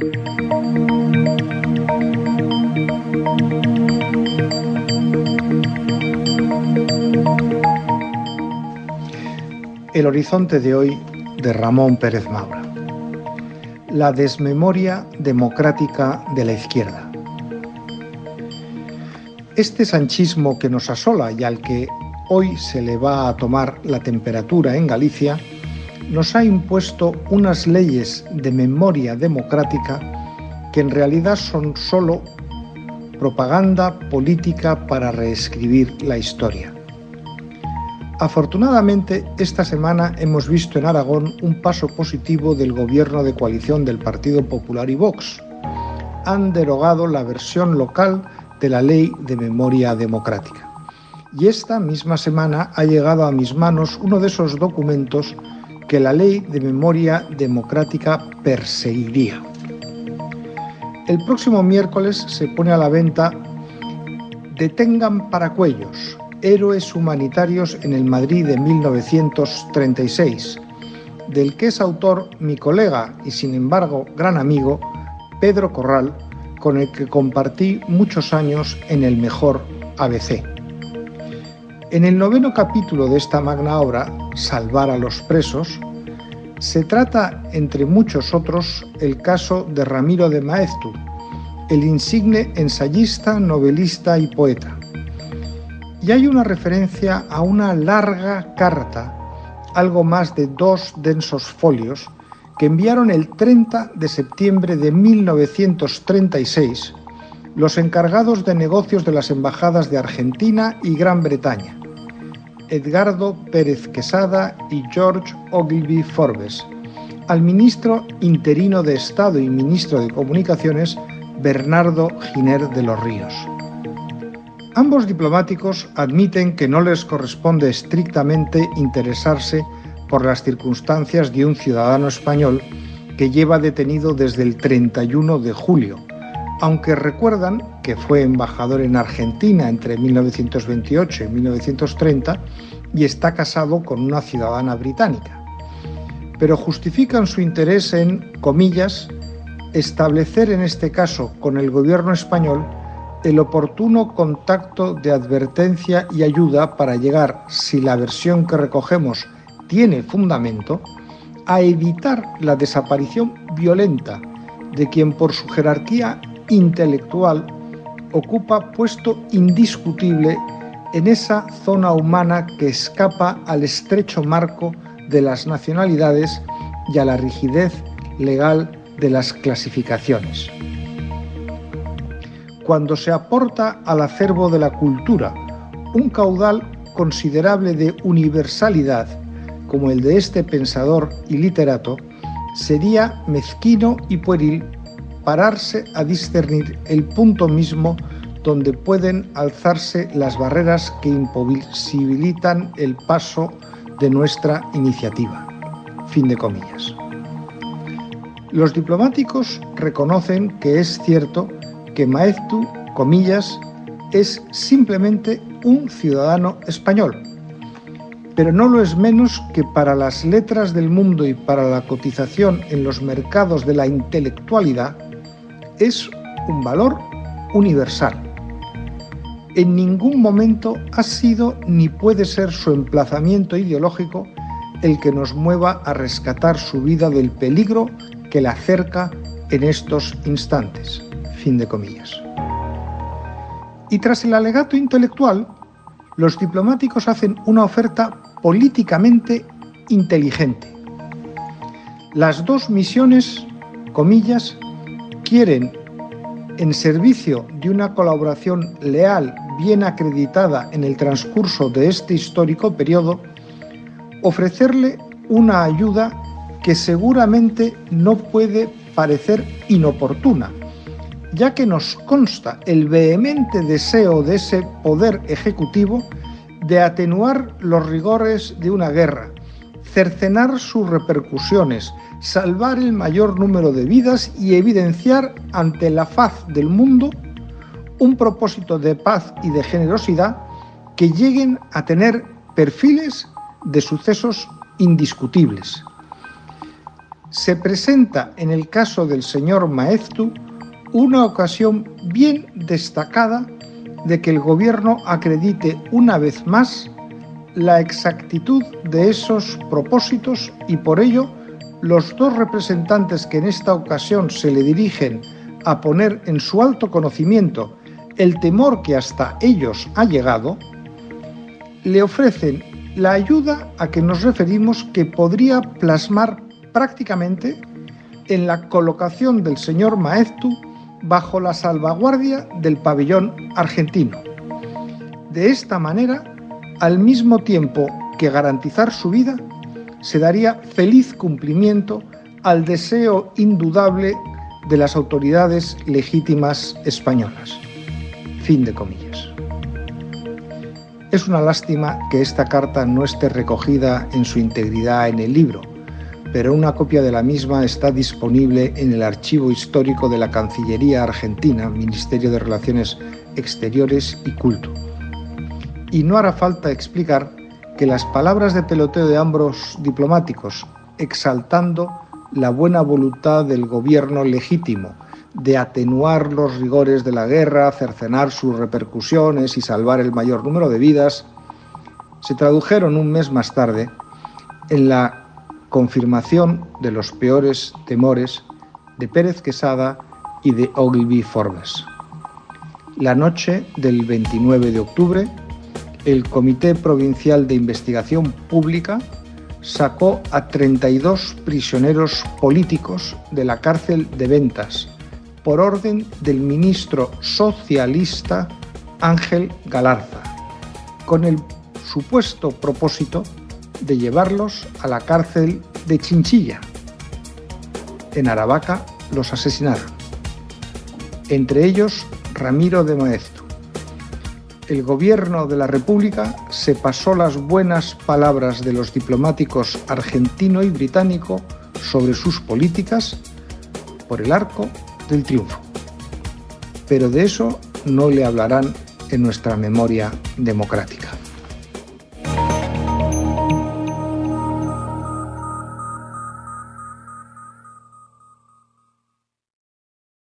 El horizonte de hoy de Ramón Pérez Maura. La desmemoria democrática de la izquierda. Este sanchismo que nos asola y al que hoy se le va a tomar la temperatura en Galicia, nos ha impuesto unas leyes de memoria democrática que en realidad son solo propaganda política para reescribir la historia. Afortunadamente, esta semana hemos visto en Aragón un paso positivo del gobierno de coalición del Partido Popular y Vox. Han derogado la versión local de la Ley de Memoria Democrática. Y esta misma semana ha llegado a mis manos uno de esos documentos que la Ley de Memoria Democrática perseguiría. El próximo miércoles se pone a la venta Detengan Paracuellos, Héroes Humanitarios en el Madrid de 1936, del que es autor mi colega y sin embargo gran amigo Pedro Corral, con el que compartí muchos años en el mejor ABC. En el noveno capítulo de esta magna obra, Salvar a los presos, se trata, entre muchos otros, el caso de Ramiro de Maeztu, el insigne ensayista, novelista y poeta. Y hay una referencia a una larga carta, algo más de dos densos folios, que enviaron el 30 de septiembre de 1936 los encargados de negocios de las embajadas de Argentina y Gran Bretaña, Edgardo Pérez Quesada y George Ogilvy Forbes, al ministro interino de Estado y ministro de Comunicaciones, Bernardo Giner de los Ríos. Ambos diplomáticos admiten que no les corresponde estrictamente interesarse por las circunstancias de un ciudadano español que lleva detenido desde el 31 de julio, aunque recuerdan que fue embajador en Argentina entre 1928 y 1930 y está casado con una ciudadana británica. Pero justifican su interés en, comillas, establecer en este caso con el gobierno español el oportuno contacto de advertencia y ayuda para llegar, si la versión que recogemos tiene fundamento, a evitar la desaparición violenta de quien por su jerarquía intelectual ocupa puesto indiscutible en esa zona humana que escapa al estrecho marco de las nacionalidades y a la rigidez legal de las clasificaciones. Cuando se aporta al acervo de la cultura un caudal considerable de universalidad, como el de este pensador y literato, sería mezquino y pueril pararse a discernir el punto mismo donde pueden alzarse las barreras que imposibilitan el paso de nuestra iniciativa. Fin de comillas. Los diplomáticos reconocen que es cierto que Maeztu, comillas, es simplemente un ciudadano español, pero no lo es menos que para las letras del mundo y para la cotización en los mercados de la intelectualidad es un valor universal. En ningún momento ha sido ni puede ser su emplazamiento ideológico el que nos mueva a rescatar su vida del peligro que la acerca en estos instantes. Fin de comillas. Y tras el alegato intelectual, los diplomáticos hacen una oferta políticamente inteligente. Las dos misiones, comillas, quieren, en servicio de una colaboración leal, bien acreditada en el transcurso de este histórico periodo, ofrecerle una ayuda que seguramente no puede parecer inoportuna, ya que nos consta el vehemente deseo de ese poder ejecutivo de atenuar los rigores de una guerra, cercenar sus repercusiones, salvar el mayor número de vidas y evidenciar ante la faz del mundo un propósito de paz y de generosidad que lleguen a tener perfiles de sucesos indiscutibles. se presenta en el caso del señor Maeztu una ocasión bien destacada de que el gobierno acredite una vez más la exactitud de esos propósitos y por ello los dos representantes que en esta ocasión se le dirigen a poner en su alto conocimiento el temor que hasta ellos ha llegado, le ofrecen la ayuda a que nos referimos que podría plasmar prácticamente en la colocación del señor Maeztu bajo la salvaguardia del pabellón argentino. De esta manera, al mismo tiempo que garantizar su vida, se daría feliz cumplimiento al deseo indudable de las autoridades legítimas españolas. Fin de comillas. Es una lástima que esta carta no esté recogida en su integridad en el libro, pero una copia de la misma está disponible en el archivo histórico de la Cancillería Argentina, Ministerio de Relaciones Exteriores y Culto. Y no hará falta explicar que las palabras de peloteo de ambos diplomáticos, exaltando la buena voluntad del gobierno legítimo de atenuar los rigores de la guerra, cercenar sus repercusiones y salvar el mayor número de vidas, se tradujeron un mes más tarde en la confirmación de los peores temores de Pérez Quesada y de Ogilvy Forbes. La noche del 29 de octubre, el Comité Provincial de Investigación Pública sacó a 32 prisioneros políticos de la cárcel de Ventas por orden del ministro socialista Ángel Galarza, con el supuesto propósito de llevarlos a la cárcel de Chinchilla. En Aravaca los asesinaron. Entre ellos Ramiro de Maestu. El gobierno de la República se pasó las buenas palabras de los diplomáticos argentino y británico sobre sus políticas por el arco del triunfo. Pero de eso no le hablarán en nuestra memoria democrática.